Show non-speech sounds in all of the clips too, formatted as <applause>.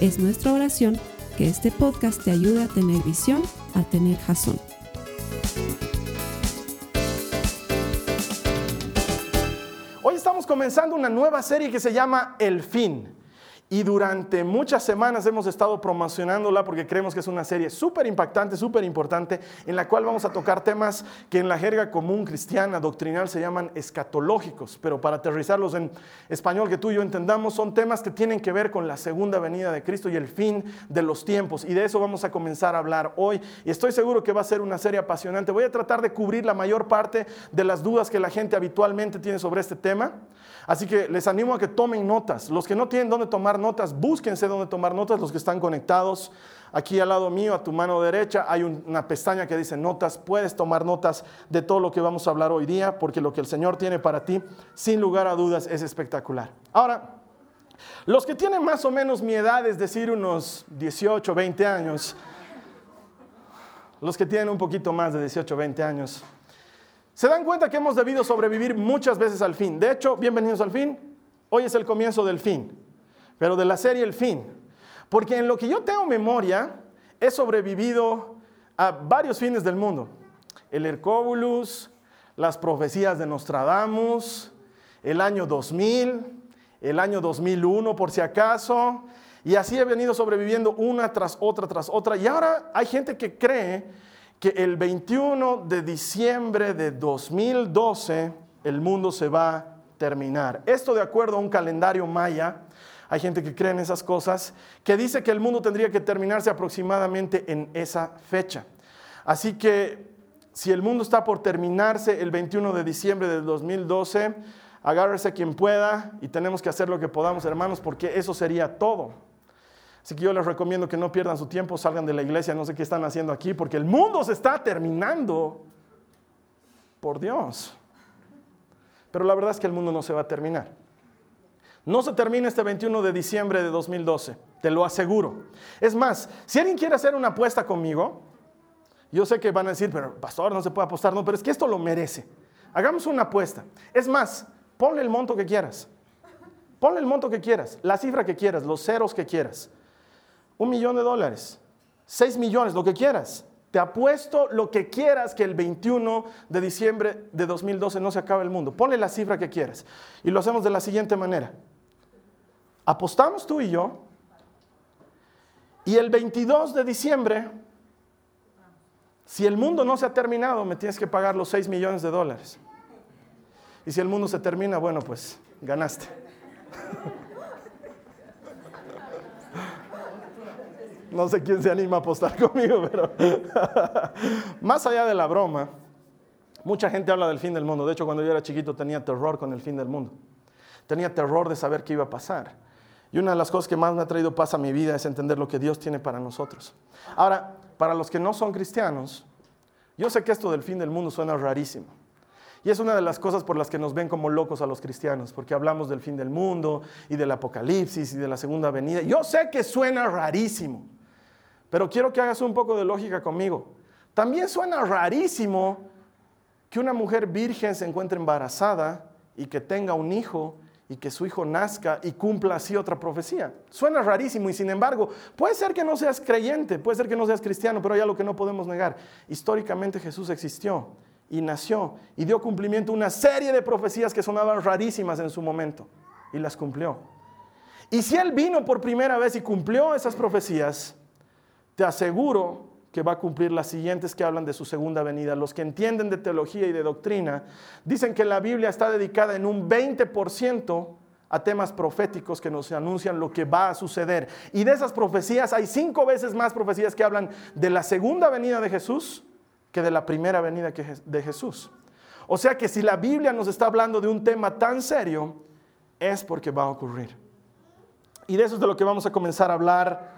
Es nuestra oración que este podcast te ayude a tener visión, a tener jazón. Hoy estamos comenzando una nueva serie que se llama El Fin. Y durante muchas semanas hemos estado promocionándola porque creemos que es una serie súper impactante, súper importante, en la cual vamos a tocar temas que en la jerga común cristiana, doctrinal, se llaman escatológicos, pero para aterrizarlos en español que tú y yo entendamos, son temas que tienen que ver con la segunda venida de Cristo y el fin de los tiempos. Y de eso vamos a comenzar a hablar hoy. Y estoy seguro que va a ser una serie apasionante. Voy a tratar de cubrir la mayor parte de las dudas que la gente habitualmente tiene sobre este tema. Así que les animo a que tomen notas. Los que no tienen dónde tomar notas, búsquense dónde tomar notas. Los que están conectados, aquí al lado mío, a tu mano derecha, hay una pestaña que dice notas. Puedes tomar notas de todo lo que vamos a hablar hoy día, porque lo que el Señor tiene para ti, sin lugar a dudas, es espectacular. Ahora, los que tienen más o menos mi edad, es decir, unos 18, 20 años, los que tienen un poquito más de 18, 20 años, se dan cuenta que hemos debido sobrevivir muchas veces al fin. De hecho, bienvenidos al fin. Hoy es el comienzo del fin, pero de la serie El fin. Porque en lo que yo tengo memoria, he sobrevivido a varios fines del mundo. El Hercóbulus, las profecías de Nostradamus, el año 2000, el año 2001 por si acaso. Y así he venido sobreviviendo una tras otra, tras otra. Y ahora hay gente que cree que el 21 de diciembre de 2012 el mundo se va a terminar. Esto de acuerdo a un calendario maya, hay gente que cree en esas cosas, que dice que el mundo tendría que terminarse aproximadamente en esa fecha. Así que si el mundo está por terminarse el 21 de diciembre de 2012, agárrese quien pueda y tenemos que hacer lo que podamos, hermanos, porque eso sería todo. Así que yo les recomiendo que no pierdan su tiempo, salgan de la iglesia, no sé qué están haciendo aquí, porque el mundo se está terminando. Por Dios. Pero la verdad es que el mundo no se va a terminar. No se termina este 21 de diciembre de 2012, te lo aseguro. Es más, si alguien quiere hacer una apuesta conmigo, yo sé que van a decir, pero pastor, no se puede apostar, no, pero es que esto lo merece. Hagamos una apuesta. Es más, ponle el monto que quieras. Ponle el monto que quieras, la cifra que quieras, los ceros que quieras un millón de dólares, seis millones, lo que quieras. Te apuesto lo que quieras que el 21 de diciembre de 2012 no se acabe el mundo. Ponle la cifra que quieras. Y lo hacemos de la siguiente manera. Apostamos tú y yo. Y el 22 de diciembre, si el mundo no se ha terminado, me tienes que pagar los 6 millones de dólares. Y si el mundo se termina, bueno, pues ganaste. <laughs> No sé quién se anima a apostar <laughs> conmigo, pero <laughs> más allá de la broma, mucha gente habla del fin del mundo. De hecho, cuando yo era chiquito tenía terror con el fin del mundo. Tenía terror de saber qué iba a pasar. Y una de las cosas que más me ha traído paz a mi vida es entender lo que Dios tiene para nosotros. Ahora, para los que no son cristianos, yo sé que esto del fin del mundo suena rarísimo. Y es una de las cosas por las que nos ven como locos a los cristianos, porque hablamos del fin del mundo y del apocalipsis y de la segunda venida. Yo sé que suena rarísimo. Pero quiero que hagas un poco de lógica conmigo. También suena rarísimo que una mujer virgen se encuentre embarazada y que tenga un hijo y que su hijo nazca y cumpla así otra profecía. Suena rarísimo y sin embargo, puede ser que no seas creyente, puede ser que no seas cristiano, pero hay algo que no podemos negar. Históricamente Jesús existió y nació y dio cumplimiento a una serie de profecías que sonaban rarísimas en su momento y las cumplió. Y si Él vino por primera vez y cumplió esas profecías, te aseguro que va a cumplir las siguientes que hablan de su segunda venida. Los que entienden de teología y de doctrina dicen que la Biblia está dedicada en un 20% a temas proféticos que nos anuncian lo que va a suceder. Y de esas profecías hay cinco veces más profecías que hablan de la segunda venida de Jesús que de la primera venida de Jesús. O sea que si la Biblia nos está hablando de un tema tan serio, es porque va a ocurrir. Y de eso es de lo que vamos a comenzar a hablar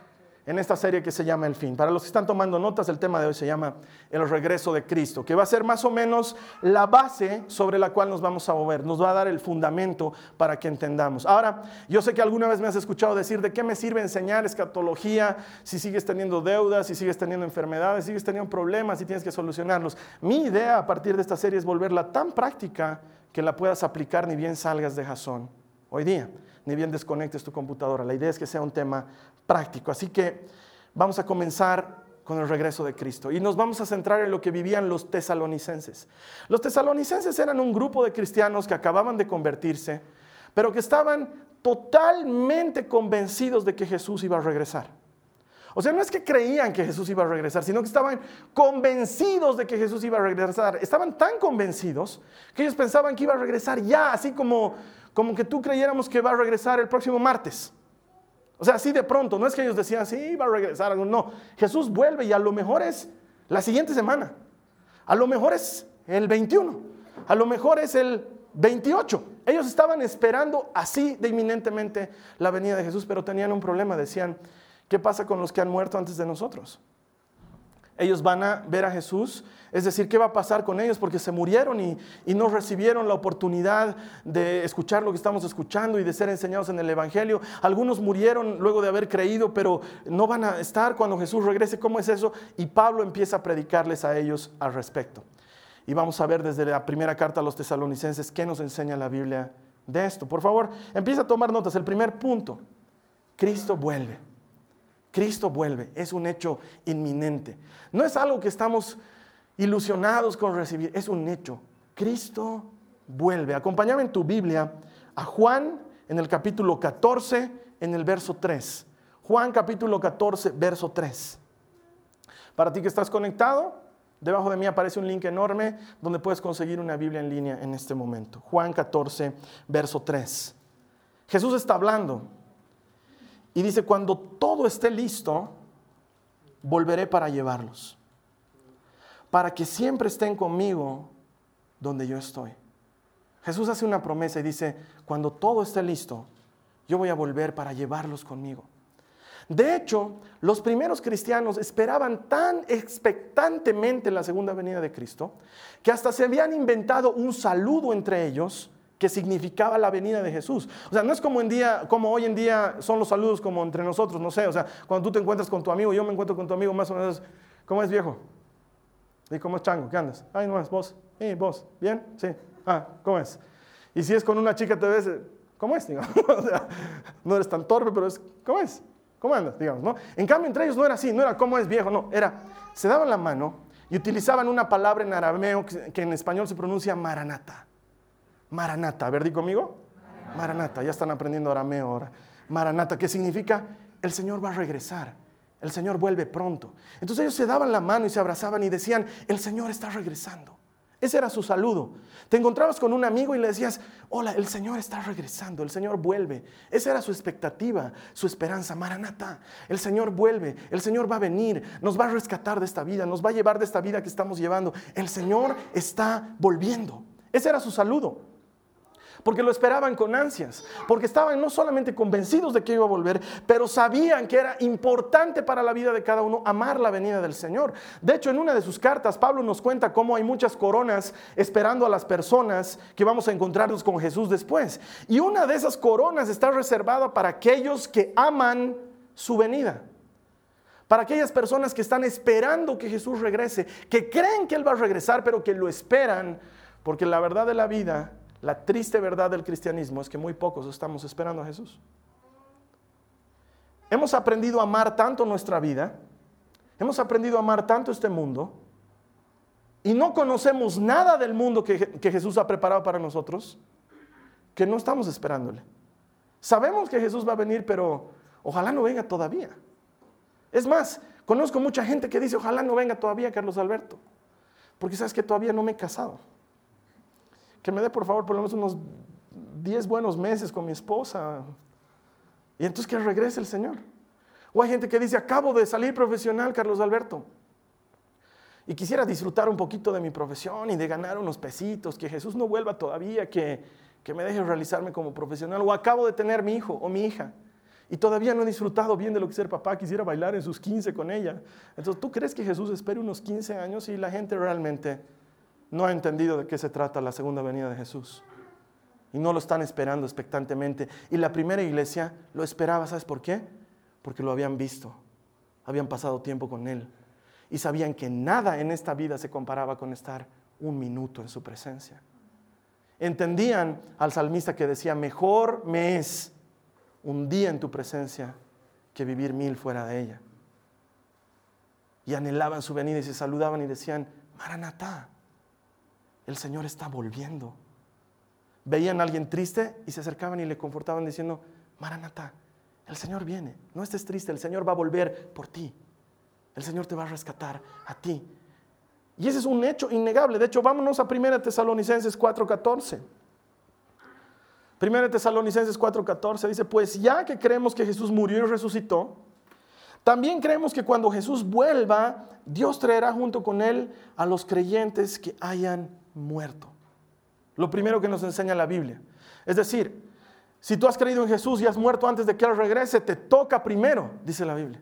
en esta serie que se llama El fin. Para los que están tomando notas, el tema de hoy se llama El regreso de Cristo, que va a ser más o menos la base sobre la cual nos vamos a mover, nos va a dar el fundamento para que entendamos. Ahora, yo sé que alguna vez me has escuchado decir, ¿de qué me sirve enseñar escatología si sigues teniendo deudas, si sigues teniendo enfermedades, si sigues teniendo problemas y tienes que solucionarlos? Mi idea a partir de esta serie es volverla tan práctica que la puedas aplicar ni bien salgas de jazón hoy día, ni bien desconectes tu computadora. La idea es que sea un tema práctico. Así que vamos a comenzar con el regreso de Cristo y nos vamos a centrar en lo que vivían los tesalonicenses. Los tesalonicenses eran un grupo de cristianos que acababan de convertirse, pero que estaban totalmente convencidos de que Jesús iba a regresar. O sea, no es que creían que Jesús iba a regresar, sino que estaban convencidos de que Jesús iba a regresar. Estaban tan convencidos que ellos pensaban que iba a regresar ya, así como, como que tú creyéramos que va a regresar el próximo martes. O sea, así de pronto, no es que ellos decían, sí, va a regresar, no, Jesús vuelve y a lo mejor es la siguiente semana, a lo mejor es el 21, a lo mejor es el 28. Ellos estaban esperando así de inminentemente la venida de Jesús, pero tenían un problema, decían, ¿qué pasa con los que han muerto antes de nosotros? Ellos van a ver a Jesús, es decir, ¿qué va a pasar con ellos? Porque se murieron y, no recibieron la oportunidad de escuchar lo que estamos escuchando y de ser enseñados en el Evangelio. Algunos murieron luego de haber creído, pero no van a estar cuando Jesús regrese. ¿Cómo es eso? Y Pablo empieza a predicarles a ellos al respecto. Y vamos a ver desde la primera carta a los tesalonicenses qué nos enseña la Biblia de esto. Por favor, empieza a tomar notas. El primer punto, Cristo vuelve. Cristo vuelve, es un hecho inminente. No es algo que estamos ilusionados con recibir, es un hecho. Cristo vuelve. Acompáñame en tu Biblia a Juan en el capítulo 14, en el verso 3. Juan capítulo 14, verso 3. Para ti que estás conectado, debajo de mí aparece un link enorme donde puedes conseguir una Biblia en línea en este momento. Juan 14, verso 3. Jesús está hablando y dice, cuando todo esté listo, volveré para llevarlos. Para que siempre estén conmigo donde yo estoy. Jesús hace una promesa y dice, cuando todo esté listo, yo voy a volver para llevarlos conmigo. De hecho, los primeros cristianos esperaban tan expectantemente la segunda venida de Cristo que hasta se habían inventado un saludo entre ellos que significaba la venida de Jesús. O sea, no es como, en día, como hoy en día son los saludos como entre nosotros, no sé, o sea, cuando tú te encuentras con tu amigo, yo me encuentro con tu amigo más o menos, ¿cómo es viejo? ¿Y cómo es chango? ¿Qué andas? Ay, no es, vos. ¿Y vos? ¿Bien? Sí. Ah, ¿cómo es? Y si es con una chica, te ves, ¿cómo es? <laughs> o sea, no eres tan torpe, pero es, ¿cómo es? ¿Cómo andas? Digamos, ¿no? En cambio, entre ellos no era así, no era cómo es viejo, no, era, se daban la mano y utilizaban una palabra en arameo que en español se pronuncia maranata. Maranata. A ver, di conmigo. Maranata. Ya están aprendiendo arameo ahora. Maranata, ¿qué significa? El Señor va a regresar. El Señor vuelve pronto. Entonces ellos se daban la mano y se abrazaban y decían, el Señor está regresando. Ese era su saludo. Te encontrabas con un amigo y le decías, hola, el Señor está regresando, el Señor vuelve. Esa era su expectativa, su esperanza. Maranata, el Señor vuelve, el Señor va a venir, nos va a rescatar de esta vida, nos va a llevar de esta vida que estamos llevando. El Señor está volviendo. Ese era su saludo porque lo esperaban con ansias, porque estaban no solamente convencidos de que iba a volver, pero sabían que era importante para la vida de cada uno amar la venida del Señor. De hecho, en una de sus cartas, Pablo nos cuenta cómo hay muchas coronas esperando a las personas que vamos a encontrarnos con Jesús después. Y una de esas coronas está reservada para aquellos que aman su venida. Para aquellas personas que están esperando que Jesús regrese, que creen que Él va a regresar, pero que lo esperan, porque la verdad de la vida la triste verdad del cristianismo es que muy pocos estamos esperando a Jesús. Hemos aprendido a amar tanto nuestra vida, hemos aprendido a amar tanto este mundo, y no conocemos nada del mundo que, Jesús ha preparado para nosotros, que no estamos esperándole. Sabemos que Jesús va a venir, pero ojalá no venga todavía. Es más, conozco mucha gente que dice, ojalá no venga todavía Carlos Alberto, porque sabes que todavía no me he casado que me dé por favor por lo menos unos 10 buenos meses con mi esposa. Y entonces que regrese el Señor. O hay gente que dice, acabo de salir profesional, Carlos Alberto. Y quisiera disfrutar un poquito de mi profesión y de ganar unos pesitos, que Jesús no vuelva todavía, que, que me deje realizarme como profesional. O acabo de tener mi hijo o mi hija. Y todavía no he disfrutado bien de lo que ser papá, quisiera bailar en sus 15 con ella. Entonces, ¿tú crees que Jesús espere unos 15 años y la gente realmente no ha entendido de qué se trata la segunda venida de Jesús? Y no lo están esperando expectantemente. Y la primera iglesia lo esperaba, ¿sabes por qué? Porque lo habían visto, habían pasado tiempo con Él y sabían que nada en esta vida se comparaba con estar un minuto en su presencia. Entendían al salmista que decía, mejor me es un día en tu presencia que vivir mil fuera de ella. Y anhelaban su venida y se saludaban y decían, Maranatá, el Señor está volviendo. Veían a alguien triste y se acercaban y le confortaban diciendo, Maranatá, el Señor viene, no estés triste, el Señor va a volver por ti. El Señor te va a rescatar a ti. Y ese es un hecho innegable. De hecho, vámonos a 1 Tesalonicenses 4:14. 1 Tesalonicenses 4:14 dice, pues ya que creemos que Jesús murió y resucitó, también creemos que cuando Jesús vuelva, Dios traerá junto con él a los creyentes que hayan muerto. Lo primero que nos enseña la Biblia. Es decir, si tú has creído en Jesús y has muerto antes de que Él regrese, te toca primero, dice la Biblia.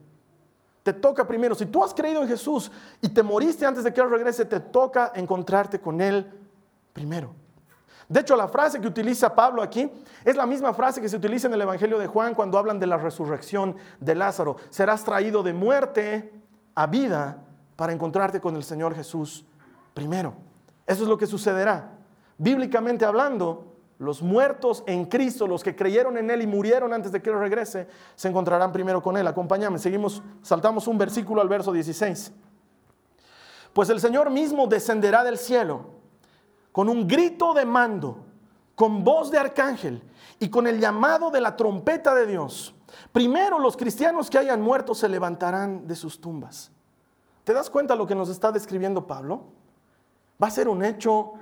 Te toca primero. Si tú has creído en Jesús y te moriste antes de que Él regrese, te toca encontrarte con Él primero. De hecho, la frase que utiliza Pablo aquí es la misma frase que se utiliza en el Evangelio de Juan cuando hablan de la resurrección de Lázaro. Serás traído de muerte a vida para encontrarte con el Señor Jesús primero. Eso es lo que sucederá. Bíblicamente hablando, los muertos en Cristo, los que creyeron en Él y murieron antes de que Él regrese, se encontrarán primero con Él. Acompáñame, seguimos, saltamos un versículo al verso 16. Pues el Señor mismo descenderá del cielo con un grito de mando, con voz de arcángel y con el llamado de la trompeta de Dios. Primero los cristianos que hayan muerto se levantarán de sus tumbas. ¿Te das cuenta lo que nos está describiendo Pablo? Va a ser un hecho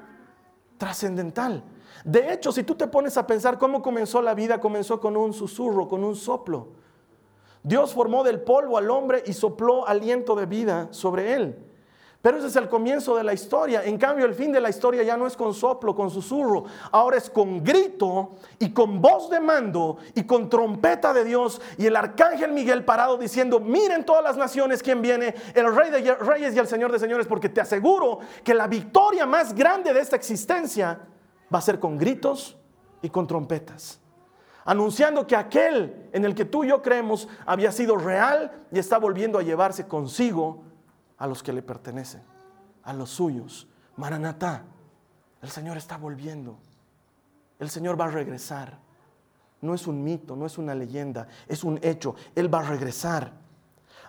trascendental. De hecho, si tú te pones a pensar cómo comenzó la vida, comenzó con un susurro, con un soplo. Dios formó del polvo al hombre y sopló aliento de vida sobre él. Pero ese es el comienzo de la historia. En cambio, el fin de la historia ya no es con soplo, con susurro. Ahora es con grito y con voz de mando y con trompeta de Dios y el arcángel Miguel parado diciendo, miren todas las naciones quién viene, el rey de reyes y el señor de señores, porque te aseguro que la victoria más grande de esta existencia va a ser con gritos y con trompetas anunciando que aquel en el que tú y yo creemos había sido real y está volviendo a llevarse consigo a los que le pertenecen, a los suyos. Maranatá, el Señor está volviendo. El Señor va a regresar. No es un mito, no es una leyenda, es un hecho. Él va a regresar.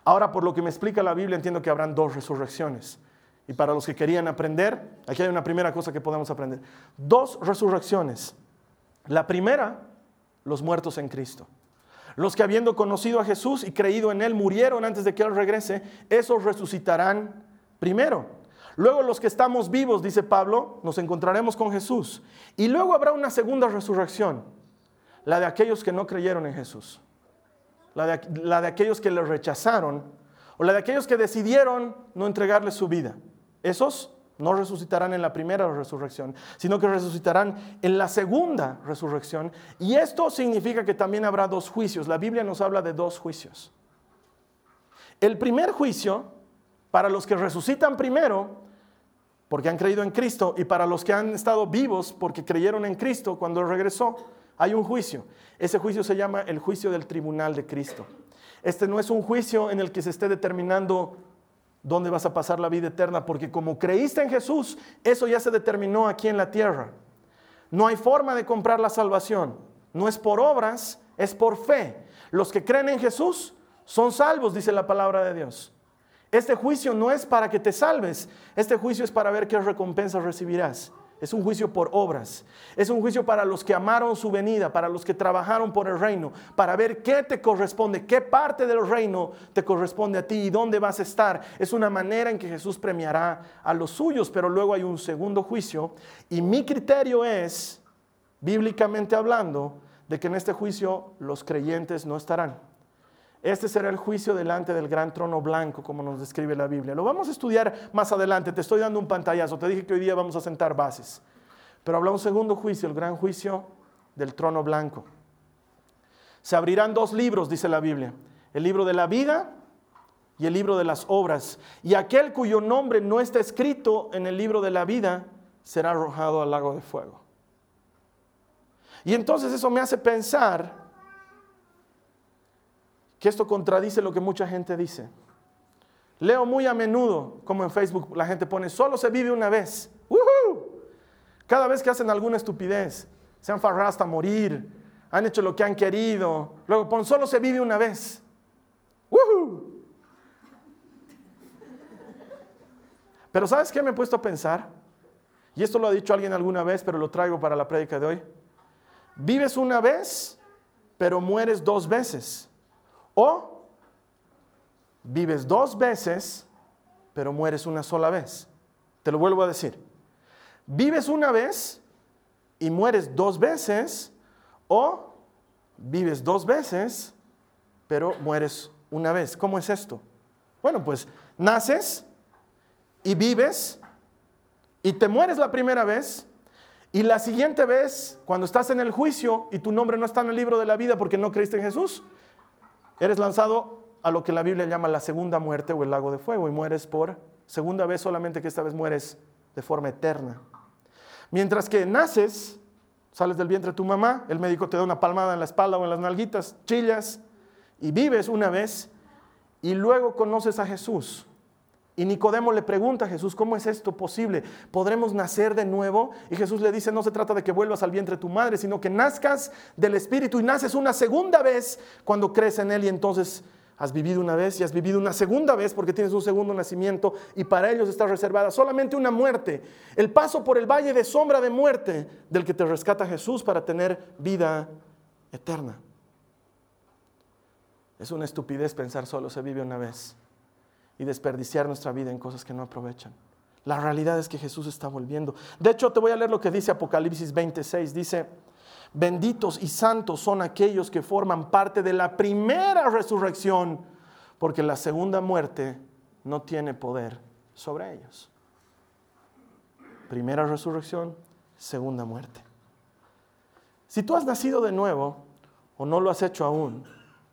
Ahora, por lo que me explica la Biblia, entiendo que habrán dos resurrecciones. Y para los que querían aprender, aquí hay una primera cosa que podemos aprender. Dos resurrecciones. La primera, los muertos en Cristo. Los que habiendo conocido a Jesús y creído en Él murieron antes de que Él regrese, esos resucitarán primero. Luego los que estamos vivos, dice Pablo, nos encontraremos con Jesús. Y luego habrá una segunda resurrección, la de aquellos que no creyeron en Jesús, la de, aquellos que le rechazaron o la de aquellos que decidieron no entregarle su vida. Esos no resucitarán en la primera resurrección, sino que resucitarán en la segunda resurrección. Y esto significa que también habrá dos juicios. La Biblia nos habla de dos juicios. El primer juicio, para los que resucitan primero, porque han creído en Cristo, y para los que han estado vivos porque creyeron en Cristo cuando regresó, hay un juicio. Ese juicio se llama el juicio del tribunal de Cristo. Este no es un juicio en el que se esté determinando dónde vas a pasar la vida eterna, porque como creíste en Jesús, eso ya se determinó aquí en la tierra. No hay forma de comprar la salvación. No es por obras, es por fe. Los que creen en Jesús son salvos, dice la palabra de Dios. Este juicio no es para que te salves, este juicio es para ver qué recompensas recibirás. Es un juicio por obras. Es un juicio para los que amaron su venida, para los que trabajaron por el reino, para ver qué te corresponde, qué parte del reino te corresponde a ti y dónde vas a estar. Es una manera en que Jesús premiará a los suyos, pero luego hay un segundo juicio. Y mi criterio es, bíblicamente hablando, de que en este juicio los creyentes no estarán. Este será el juicio delante del gran trono blanco, como nos describe la Biblia. Lo vamos a estudiar más adelante. Te estoy dando un pantallazo. Te dije que hoy día vamos a sentar bases. Pero habla un segundo juicio, el gran juicio del trono blanco. Se abrirán dos libros, dice la Biblia, el libro de la vida y el libro de las obras. Y aquel cuyo nombre no está escrito en el libro de la vida será arrojado al lago de fuego. Y entonces eso me hace pensar que esto contradice lo que mucha gente dice. Leo muy a menudo, como en Facebook la gente pone, solo se vive una vez. Cada vez que hacen alguna estupidez, se han farrado hasta morir, han hecho lo que han querido, luego ponen, solo se vive una vez. Pero ¿sabes qué me he puesto a pensar? Y esto lo ha dicho alguien alguna vez, pero lo traigo para la prédica de hoy. Vives una vez, pero mueres dos veces. O vives dos veces, pero mueres una sola vez. Te lo vuelvo a decir. Vives una vez y mueres dos veces, o vives dos veces, pero mueres una vez. ¿Cómo es esto? Bueno, pues naces y vives y te mueres la primera vez y la siguiente vez, cuando estás en el juicio y tu nombre no está en el libro de la vida porque no creíste en Jesús, eres lanzado a lo que la Biblia llama la segunda muerte o el lago de fuego y mueres por segunda vez solamente que esta vez mueres de forma eterna. Mientras que naces, sales del vientre de tu mamá, el médico te da una palmada en la espalda o en las nalguitas, chillas y vives una vez y luego conoces a Jesús. Y Nicodemo le pregunta a Jesús, ¿cómo es esto posible? ¿Podremos nacer de nuevo? Y Jesús le dice, no se trata de que vuelvas al vientre de tu madre, sino que nazcas del Espíritu y naces una segunda vez cuando crees en Él y entonces has vivido una vez y has vivido una segunda vez porque tienes un segundo nacimiento y para ellos está reservada solamente una muerte, el paso por el valle de sombra de muerte del que te rescata Jesús para tener vida eterna. Es una estupidez pensar solo se vive una vez y desperdiciar nuestra vida en cosas que no aprovechan. La realidad es que Jesús está volviendo. De hecho, te voy a leer lo que dice Apocalipsis 26. Dice, benditos y santos son aquellos que forman parte de la primera resurrección, porque la segunda muerte no tiene poder sobre ellos. Primera resurrección, segunda muerte. Si tú has nacido de nuevo o no lo has hecho aún,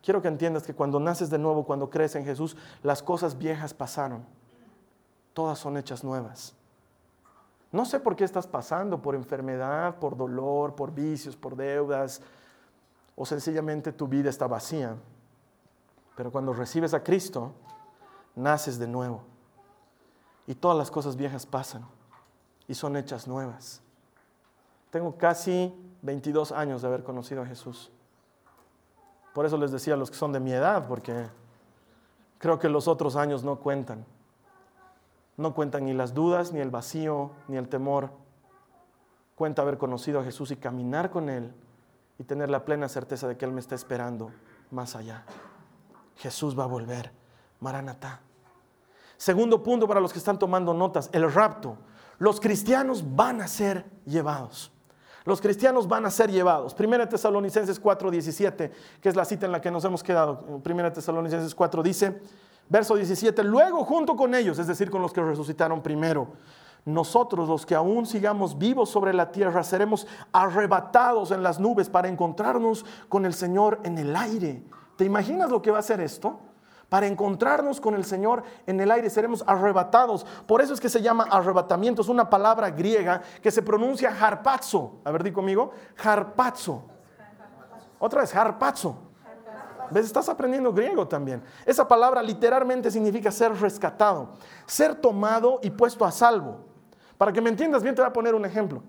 Quiero que entiendas que cuando naces de nuevo, cuando crees en Jesús, las cosas viejas pasaron. Todas son hechas nuevas. No sé por qué estás pasando, por enfermedad, por dolor, por vicios, por deudas, o sencillamente tu vida está vacía. Pero cuando recibes a Cristo, naces de nuevo. Y todas las cosas viejas pasan y son hechas nuevas. Tengo casi 22 años de haber conocido a Jesús. Por eso les decía a los que son de mi edad, porque creo que los otros años no cuentan. No cuentan ni las dudas, ni el vacío, ni el temor. Cuenta haber conocido a Jesús y caminar con Él y tener la plena certeza de que Él me está esperando más allá. Jesús va a volver. Maranatá. Segundo punto para los que están tomando notas, el rapto. Los cristianos van a ser llevados. Los cristianos van a ser llevados. Primera Tesalonicenses 4:17, que es la cita en la que nos hemos quedado. Primera Tesalonicenses 4 dice, verso 17, luego junto con ellos, es decir, con los que resucitaron primero, nosotros los que aún sigamos vivos sobre la tierra seremos arrebatados en las nubes para encontrarnos con el Señor en el aire. ¿Te imaginas lo que va a ser esto? Para encontrarnos con el Señor en el aire, seremos arrebatados. Por eso es que se llama arrebatamiento, es una palabra griega que se pronuncia harpazo. A ver, di conmigo, harpazo. Otra vez, harpazo. ¿Ves? Estás aprendiendo griego también. Esa palabra literalmente significa ser rescatado, ser tomado y puesto a salvo. Para que me entiendas bien, te voy a poner un ejemplo.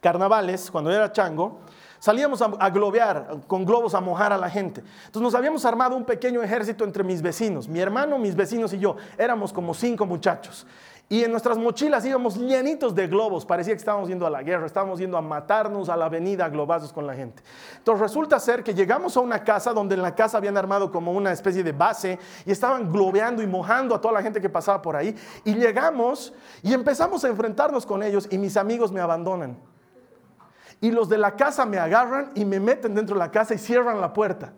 Carnavales, cuando era chango, Salíamos a, globear con globos a mojar a la gente. Entonces nos habíamos armado un pequeño ejército entre mis vecinos, mi hermano, mis vecinos y yo. Éramos como cinco muchachos. Y en nuestras mochilas íbamos llenitos de globos. Parecía que estábamos yendo a la guerra, estábamos yendo a matarnos a la avenida a globazos con la gente. Entonces resulta ser que llegamos a una casa donde en la casa habían armado como una especie de base y estaban globeando y mojando a toda la gente que pasaba por ahí. Y llegamos y empezamos a enfrentarnos con ellos y mis amigos me abandonan y los de la casa me agarran y me meten dentro de la casa y cierran la puerta.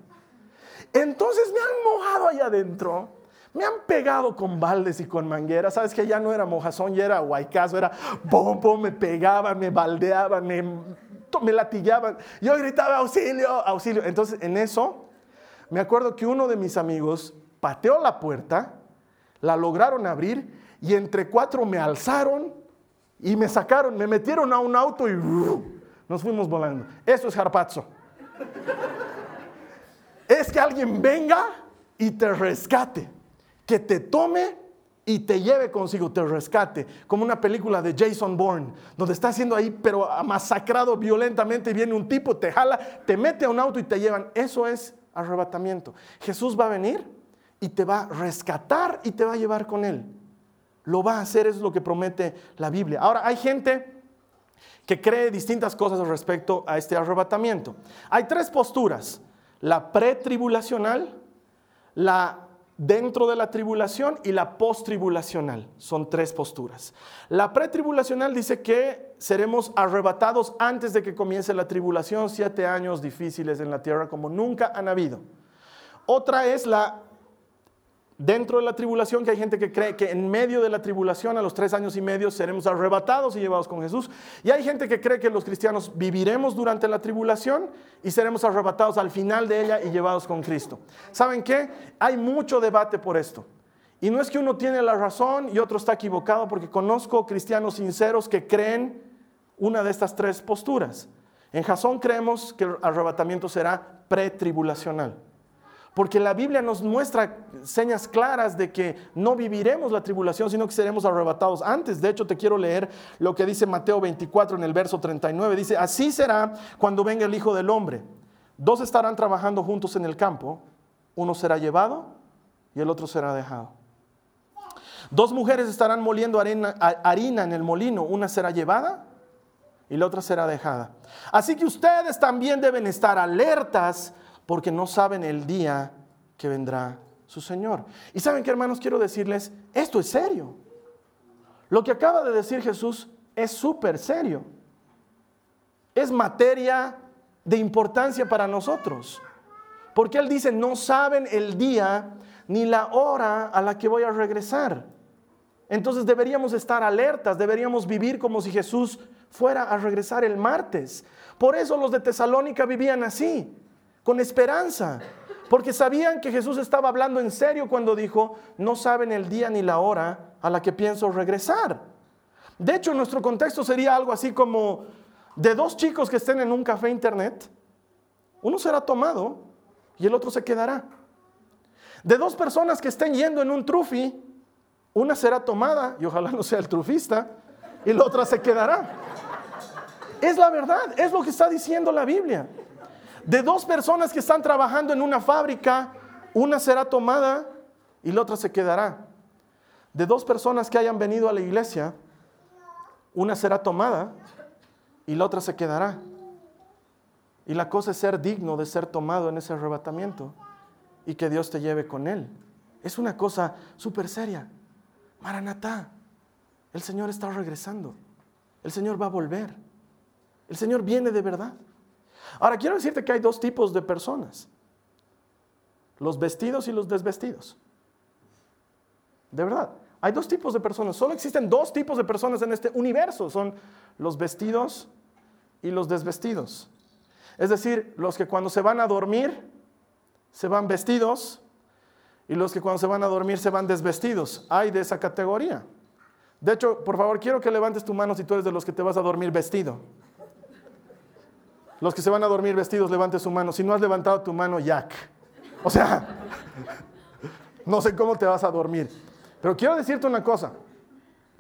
Entonces me han mojado allá adentro, me han pegado con baldes y con mangueras. Sabes que ya no era mojazón, ya era guaycazo, era pom, pom, me pegaban, me baldeaban, me me latigaban. Yo gritaba, auxilio, auxilio. Entonces, en eso, me acuerdo que uno de mis amigos pateó la puerta, la lograron abrir y entre cuatro me alzaron y me sacaron, me metieron a un auto y nos fuimos volando. Eso es harpazo. es que alguien venga y te rescate, que te tome y te lleve consigo, te rescate, como una película de Jason Bourne, donde está haciendo ahí, pero masacrado violentamente, y viene un tipo, te jala, te mete a un auto y te llevan. Eso es arrebatamiento. Jesús va a venir y te va a rescatar y te va a llevar con él. Lo va a hacer, es lo que promete la Biblia. Ahora, hay gente que cree distintas cosas respecto a este arrebatamiento. Hay tres posturas, la pretribulacional, la dentro de la tribulación y la post-tribulacional. Son tres posturas. La pretribulacional dice que seremos arrebatados antes de que comience la tribulación, siete años difíciles en la tierra como nunca han habido. Otra es la dentro de la tribulación, que hay gente que cree que en medio de la tribulación, a los tres años y medio, seremos arrebatados y llevados con Jesús. Y hay gente que cree que los cristianos viviremos durante la tribulación y seremos arrebatados al final de ella y llevados con Cristo. ¿Saben qué? Hay mucho debate por esto. Y no es que uno tiene la razón y otro está equivocado, porque conozco cristianos sinceros que creen una de estas tres posturas. En Jasón creemos que el arrebatamiento será pretribulacional. Porque la Biblia nos muestra señas claras de que no viviremos la tribulación, sino que seremos arrebatados antes. De hecho, te quiero leer lo que dice Mateo 24 en el verso 39. Dice, así será cuando venga el Hijo del Hombre. Dos estarán trabajando juntos en el campo. Uno será llevado y el otro será dejado. Dos mujeres estarán moliendo harina en el molino. Una será llevada y la otra será dejada. Así que ustedes también deben estar alertas porque no saben el día que vendrá su Señor. Y saben que hermanos, quiero decirles, esto es serio. Lo que acaba de decir Jesús es súper serio. Es materia de importancia para nosotros. Porque Él dice, no saben el día ni la hora a la que voy a regresar. Entonces deberíamos estar alertas, deberíamos vivir como si Jesús fuera a regresar el martes. Por eso los de Tesalónica vivían así con esperanza, porque sabían que Jesús estaba hablando en serio cuando dijo, no saben el día ni la hora a la que pienso regresar. De hecho, nuestro contexto sería algo así como de dos chicos que estén en un café internet, uno será tomado y el otro se quedará. De dos personas que estén yendo en un trufi, una será tomada y ojalá no sea el trufista y la otra se quedará. Es la verdad, es lo que está diciendo la Biblia. De dos personas que están trabajando en una fábrica, una será tomada y la otra se quedará. De dos personas que hayan venido a la iglesia, una será tomada y la otra se quedará. Y la cosa es ser digno de ser tomado en ese arrebatamiento y que Dios te lleve con él. Es una cosa súper seria. Maranatá, el Señor está regresando. El Señor va a volver. El Señor viene de verdad. Ahora, quiero decirte que hay dos tipos de personas. Los vestidos y los desvestidos. De verdad. Hay dos tipos de personas. Solo existen dos tipos de personas en este universo. Son los vestidos y los desvestidos. Es decir, los que cuando se van a dormir se van vestidos y los que cuando se van a dormir se van desvestidos. Hay de esa categoría. De hecho, por favor, quiero que levantes tu mano si tú eres de los que te vas a dormir vestido. Los que se van a dormir vestidos, levante su mano. Si no has levantado tu mano, Jack. O sea, no sé cómo te vas a dormir. Pero quiero decirte una cosa.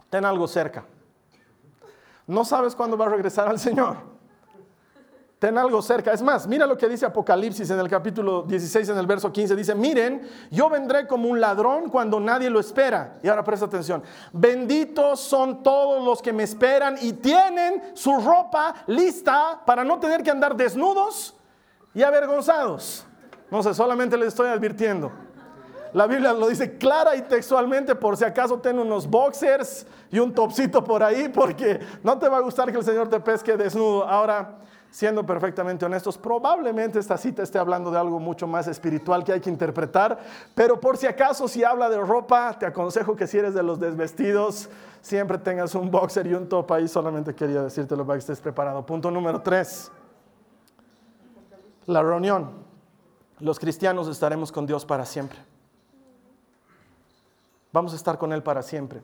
Ten algo cerca. No sabes cuándo va a regresar al Señor. Ten algo cerca. Es más, mira lo que dice Apocalipsis en el capítulo 16, en el verso 15. Dice, miren, yo vendré como un ladrón cuando nadie lo espera. Y ahora presta atención. Benditos son todos los que me esperan y tienen su ropa lista para no tener que andar desnudos y avergonzados. No sé, solamente les estoy advirtiendo. La Biblia lo dice clara y textualmente, por si acaso ten unos boxers y un topsito por ahí, porque no te va a gustar que el Señor te pesque desnudo. Ahora, siendo perfectamente honestos, probablemente esta cita esté hablando de algo mucho más espiritual que hay que interpretar, pero por si acaso si habla de ropa, te aconsejo que si eres de los desvestidos, siempre tengas un boxer y un top ahí, solamente quería decírtelo para que estés preparado. Punto número tres, la reunión. Los cristianos estaremos con Dios para siempre. Vamos a estar con Él para siempre.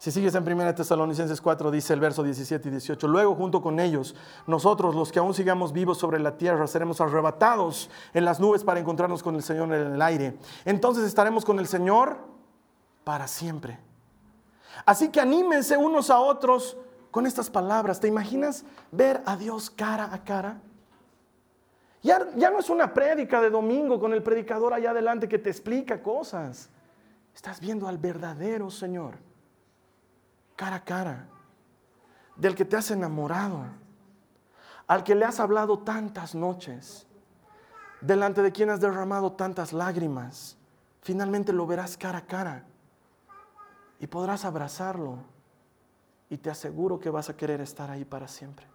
Si sigues en 1 Tesalonicenses 4, dice el verso 17 y 18, luego junto con ellos, nosotros los que aún sigamos vivos sobre la tierra, seremos arrebatados en las nubes para encontrarnos con el Señor en el aire. Entonces estaremos con el Señor para siempre. Así que anímense unos a otros con estas palabras. ¿Te imaginas ver a Dios cara a cara? Ya, ya no es una prédica de domingo con el predicador allá adelante que te explica cosas. Estás viendo al verdadero Señor cara a cara, del que te has enamorado, al que le has hablado tantas noches, delante de quien has derramado tantas lágrimas. Finalmente lo verás cara a cara y podrás abrazarlo y te aseguro que vas a querer estar ahí para siempre.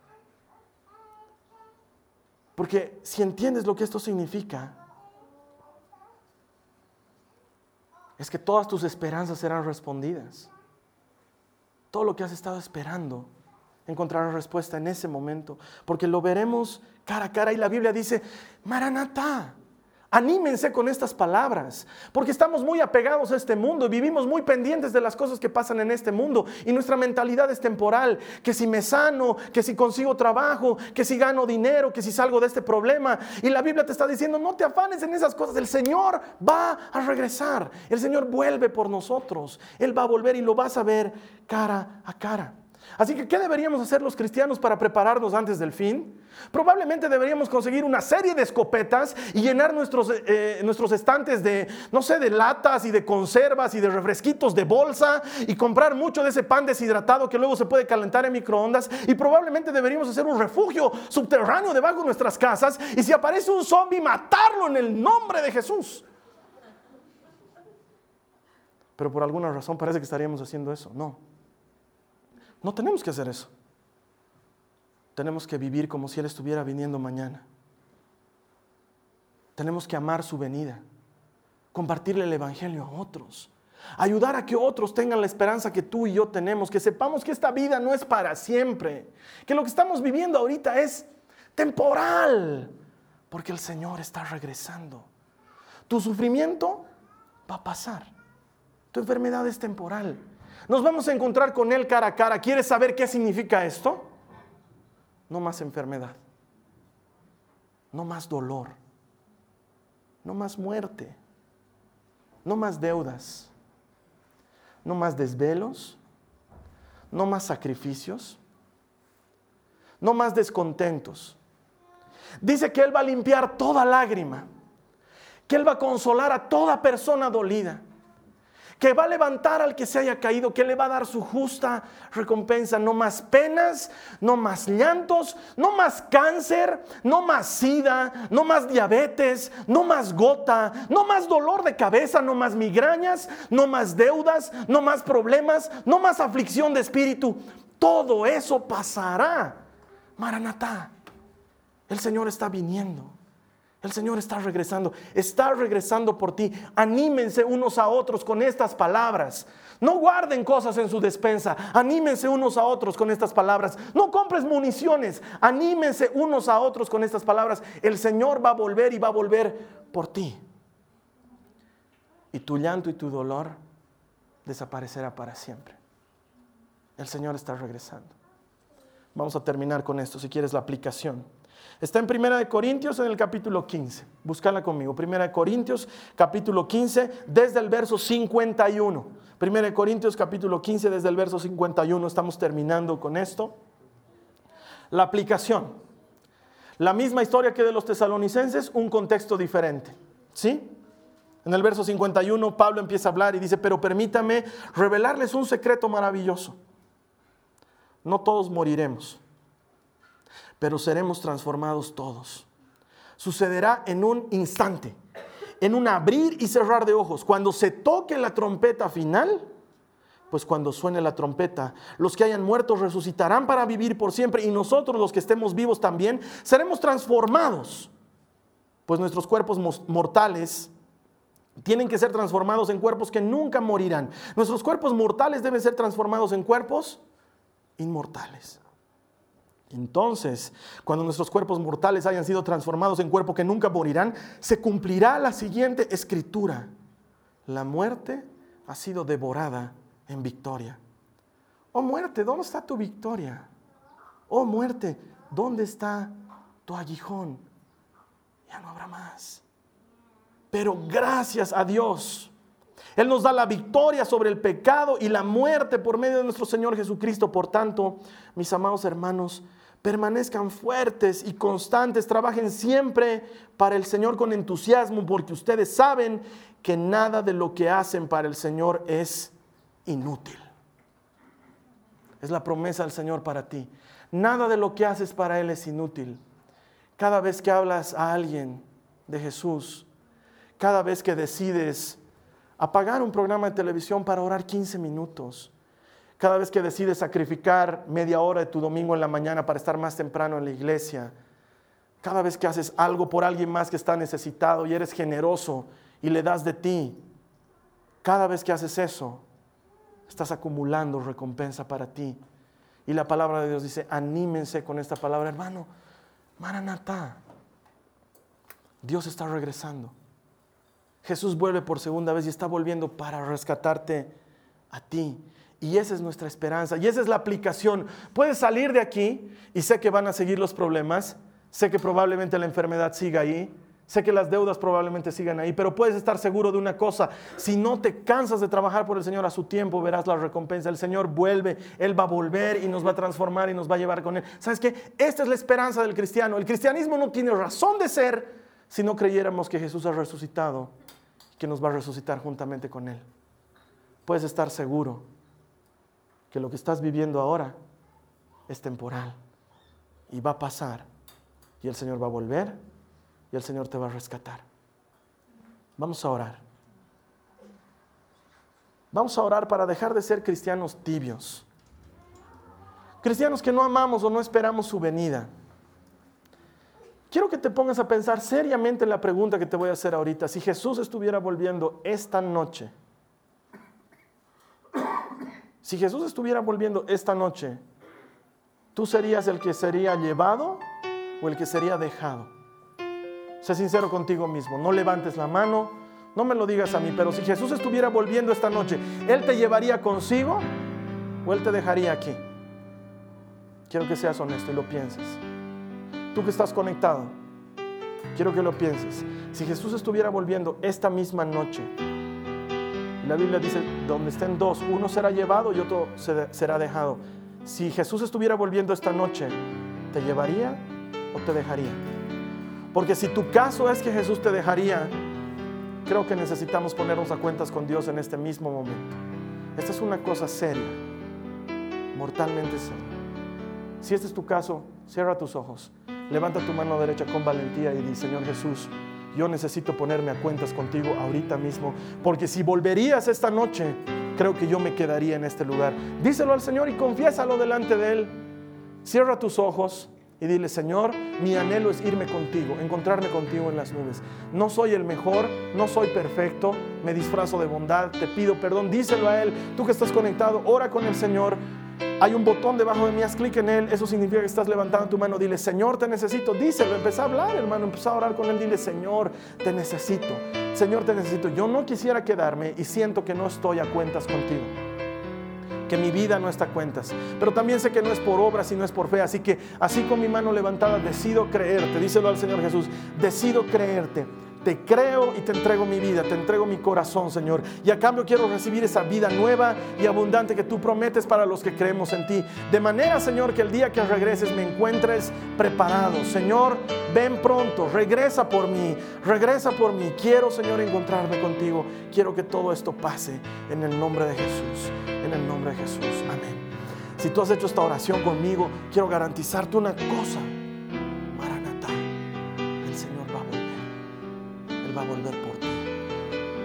Porque si entiendes lo que esto significa, es que todas tus esperanzas serán respondidas todo lo que has estado esperando encontrará respuesta en ese momento, porque lo veremos cara a cara y la Biblia dice, Maranatá, Anímense con estas palabras, porque estamos muy apegados a este mundo y vivimos muy pendientes de las cosas que pasan en este mundo y nuestra mentalidad es temporal, que si me sano, que si consigo trabajo, que si gano dinero, que si salgo de este problema. Y la Biblia te está diciendo, no te afanes en esas cosas, el Señor va a regresar, el Señor vuelve por nosotros, Él va a volver y lo vas a ver cara a cara. Así que, ¿qué deberíamos hacer los cristianos para prepararnos antes del fin? Probablemente deberíamos conseguir una serie de escopetas y llenar nuestros, eh, nuestros estantes de, no sé, de latas y de conservas y de refresquitos de bolsa y comprar mucho de ese pan deshidratado que luego se puede calentar en microondas. Y probablemente deberíamos hacer un refugio subterráneo debajo de nuestras casas y si aparece un zombie, matarlo en el nombre de Jesús. Pero por alguna razón parece que estaríamos haciendo eso. No. No tenemos que hacer eso. Tenemos que vivir como si Él estuviera viniendo mañana. Tenemos que amar su venida, compartirle el Evangelio a otros, ayudar a que otros tengan la esperanza que tú y yo tenemos, que sepamos que esta vida no es para siempre, que lo que estamos viviendo ahorita es temporal, porque el Señor está regresando. Tu sufrimiento va a pasar, tu enfermedad es temporal, nos vamos a encontrar con Él cara a cara. ¿Quieres saber qué significa esto? No más enfermedad, no más dolor, no más muerte, no más deudas, no más desvelos, no más sacrificios, no más descontentos. Dice que Él va a limpiar toda lágrima, que Él va a consolar a toda persona dolida que va a levantar al que se haya caído, que le va a dar su justa recompensa. No más penas, no más llantos, no más cáncer, no más sida, no más diabetes, no más gota, no más dolor de cabeza, no más migrañas, no más deudas, no más problemas, no más aflicción de espíritu. Todo eso pasará. Maranatá, el Señor está viniendo. El Señor está regresando, está regresando por ti. Anímense unos a otros con estas palabras. No guarden cosas en su despensa. Anímense unos a otros con estas palabras. No compres municiones. Anímense unos a otros con estas palabras. El Señor va a volver y va a volver por ti. Y tu llanto y tu dolor desaparecerá para siempre. El Señor está regresando. Vamos a terminar con esto, si quieres la aplicación. Está en Primera de Corintios en el capítulo 15. Búscala conmigo. Primera de Corintios capítulo 15 desde el verso 51. Primera de Corintios capítulo 15 desde el verso 51. Estamos terminando con esto. La aplicación. La misma historia que de los tesalonicenses, un contexto diferente. ¿Sí? En el verso 51 Pablo empieza a hablar y dice, pero permítame revelarles un secreto maravilloso. No todos moriremos pero seremos transformados todos. Sucederá en un instante. en un abrir y cerrar de ojos. Cuando se toque la trompeta final, pues cuando suene la trompeta, los que hayan muerto resucitarán para vivir por siempre y nosotros los que estemos vivos también seremos transformados, pues nuestros cuerpos mortales tienen que ser transformados en cuerpos que nunca morirán. Nuestros cuerpos mortales deben ser transformados en cuerpos inmortales. Entonces, cuando nuestros cuerpos mortales hayan sido transformados en cuerpos que nunca morirán, se cumplirá la siguiente escritura. La muerte ha sido devorada en victoria. Oh muerte, ¿dónde está tu victoria? Oh muerte, ¿dónde está tu aguijón? Ya no habrá más. Pero gracias a Dios, Él nos da la victoria sobre el pecado y la muerte por medio de nuestro Señor Jesucristo. Por tanto, mis amados hermanos, permanezcan fuertes y constantes, trabajen siempre para el Señor con entusiasmo, porque ustedes saben que nada de lo que hacen para el Señor es inútil. Es la promesa del Señor para ti. Nada de lo que haces para Él es inútil. Cada vez que hablas a alguien de Jesús, cada vez que decides apagar un programa de televisión para orar 15 minutos, cada vez que decides sacrificar media hora de tu domingo en la mañana para estar más temprano en la iglesia, cada vez que haces algo por alguien más que está necesitado y eres generoso y le das de ti, cada vez que haces eso, estás acumulando recompensa para ti. Y la palabra de Dios dice, anímense con esta palabra, hermano, Maranatá, Dios está regresando. Jesús vuelve por segunda vez y está volviendo para rescatarte a ti. Y esa es nuestra esperanza. Y esa es la aplicación. Puedes salir de aquí y sé que van a seguir los problemas. Sé que probablemente la enfermedad siga ahí. Sé que las deudas probablemente sigan ahí. Pero puedes estar seguro de una cosa. Si no te cansas de trabajar por el Señor a su tiempo, verás la recompensa. El Señor vuelve. Él va a volver y nos va a transformar y nos va a llevar con Él. ¿Sabes qué? Esta es la esperanza del cristiano. El cristianismo no tiene razón de ser si no creyéramos que Jesús ha resucitado que nos va a resucitar juntamente con Él. Puedes estar seguro que lo que estás viviendo ahora es temporal y va a pasar y el Señor va a volver y el Señor te va a rescatar. Vamos a orar. Vamos a orar para dejar de ser cristianos tibios. Cristianos que no amamos o no esperamos su venida. Quiero que te pongas a pensar seriamente en la pregunta que te voy a hacer ahorita. Si Jesús estuviera volviendo esta noche, si Jesús estuviera volviendo esta noche, ¿tú serías el que sería llevado o el que sería dejado? Sé sincero contigo mismo, no levantes la mano, no me lo digas a mí, pero si Jesús estuviera volviendo esta noche, ¿Él te llevaría consigo o Él te dejaría aquí? Quiero que seas honesto y lo pienses. Tú que estás conectado, quiero que lo pienses. Si Jesús estuviera volviendo esta misma noche, la Biblia dice, donde estén dos, uno será llevado y otro será dejado. Si Jesús estuviera volviendo esta noche, ¿te llevaría o te dejaría? Porque si tu caso es que Jesús te dejaría, creo que necesitamos ponernos a cuentas con Dios en este mismo momento. Esta es una cosa seria, mortalmente seria. Si este es tu caso, cierra tus ojos. Levanta tu mano derecha con valentía y di, Señor Jesús, yo necesito ponerme a cuentas contigo ahorita mismo, porque si volverías esta noche, creo que yo me quedaría en este lugar. Díselo al Señor y confiésalo delante de Él. Cierra tus ojos y dile, Señor, mi anhelo es irme contigo, encontrarme contigo en las nubes. No soy el mejor, no soy perfecto, me disfrazo de bondad, te pido perdón, díselo a Él. Tú que estás conectado, ora con el Señor. Hay un botón debajo de mí, haz clic en él. Eso significa que estás levantando tu mano. Dile, Señor, te necesito. Díselo, empieza a hablar, hermano. Empieza a orar con él. Dile, Señor, te necesito. Señor, te necesito. Yo no quisiera quedarme y siento que no estoy a cuentas contigo. Que mi vida no está a cuentas. Pero también sé que no es por obras y no es por fe. Así que, así con mi mano levantada, decido creerte. Díselo al Señor Jesús. Decido creerte te creo y te entrego mi vida, te entrego mi corazón, Señor. Y a cambio quiero recibir esa vida nueva y abundante que tú prometes para los que creemos en ti. De manera, Señor, que el día que regreses me encuentres preparado. Señor, ven pronto, regresa por mí, regresa por mí. Quiero, Señor, encontrarme contigo. Quiero que todo esto pase en el nombre de Jesús. En el nombre de Jesús. Amén. Si tú has hecho esta oración conmigo, quiero garantizarte una cosa. Volver por ti,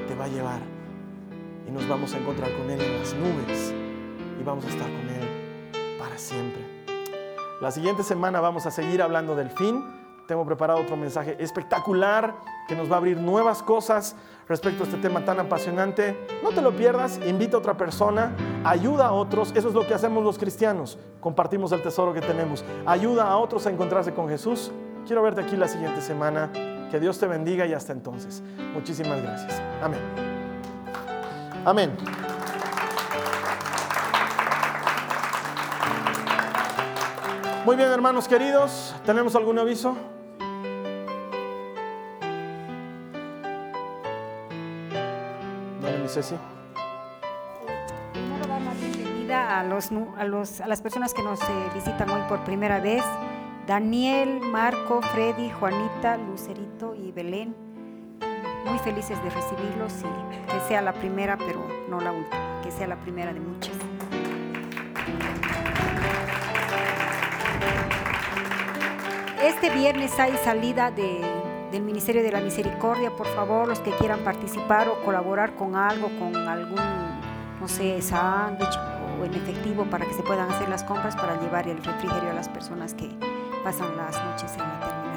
te va a llevar y nos vamos a encontrar con Él en las nubes y vamos a estar con Él para siempre. La siguiente semana vamos a seguir hablando del fin. Tengo preparado otro mensaje espectacular que nos va a abrir nuevas cosas respecto a este tema tan apasionante. No te lo pierdas, invita a otra persona, ayuda a otros. Eso es lo que hacemos los cristianos. Compartimos el tesoro que tenemos. Ayuda a otros a encontrarse con Jesús. Quiero verte aquí la siguiente semana. Que Dios te bendiga y hasta entonces. Muchísimas gracias. Amén. Amén. Muy bien, hermanos queridos, ¿tenemos algún aviso? Dale, mi Ceci. Primero dar la bienvenida a, los, a, los- a las personas que nos eh, visitan hoy por primera vez. Daniel, Marco, Freddy, Juanita, Lucerito y Belén. Muy felices de recibirlos y que sea la primera, pero no la última, que sea la primera de muchas. Este viernes hay salida de- del Ministerio de la Misericordia. Por favor, los que quieran participar o colaborar con algo, con algún, no sé, sándwich o en efectivo para que se puedan hacer las compras para llevar el refrigerio a las personas que pasan las noches en la terminal.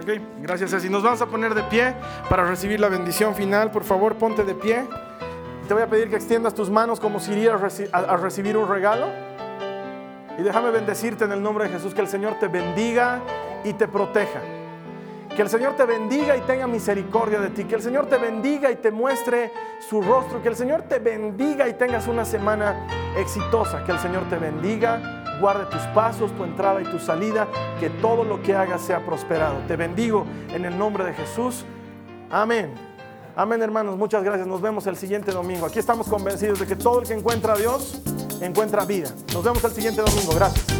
Ok, gracias Ceci. Nos vamos a poner de pie para recibir la bendición final. Por favor, ponte de pie. Te voy a pedir que extiendas tus manos como si irías a recibir un regalo. Y déjame bendecirte en el nombre de Jesús, que el Señor te bendiga y te proteja. Que el Señor te bendiga y tenga misericordia de ti. Que el Señor te bendiga y te muestre su rostro. Que el Señor te bendiga y tengas una semana exitosa. Que el Señor te bendiga, guarde tus pasos, tu entrada y tu salida. Que todo lo que hagas sea prosperado. Te bendigo en el nombre de Jesús. Amén. Amén, hermanos. Muchas gracias. Nos vemos el siguiente domingo. Aquí estamos convencidos de que todo el que encuentra a Dios encuentra vida. Nos vemos el siguiente domingo. Gracias.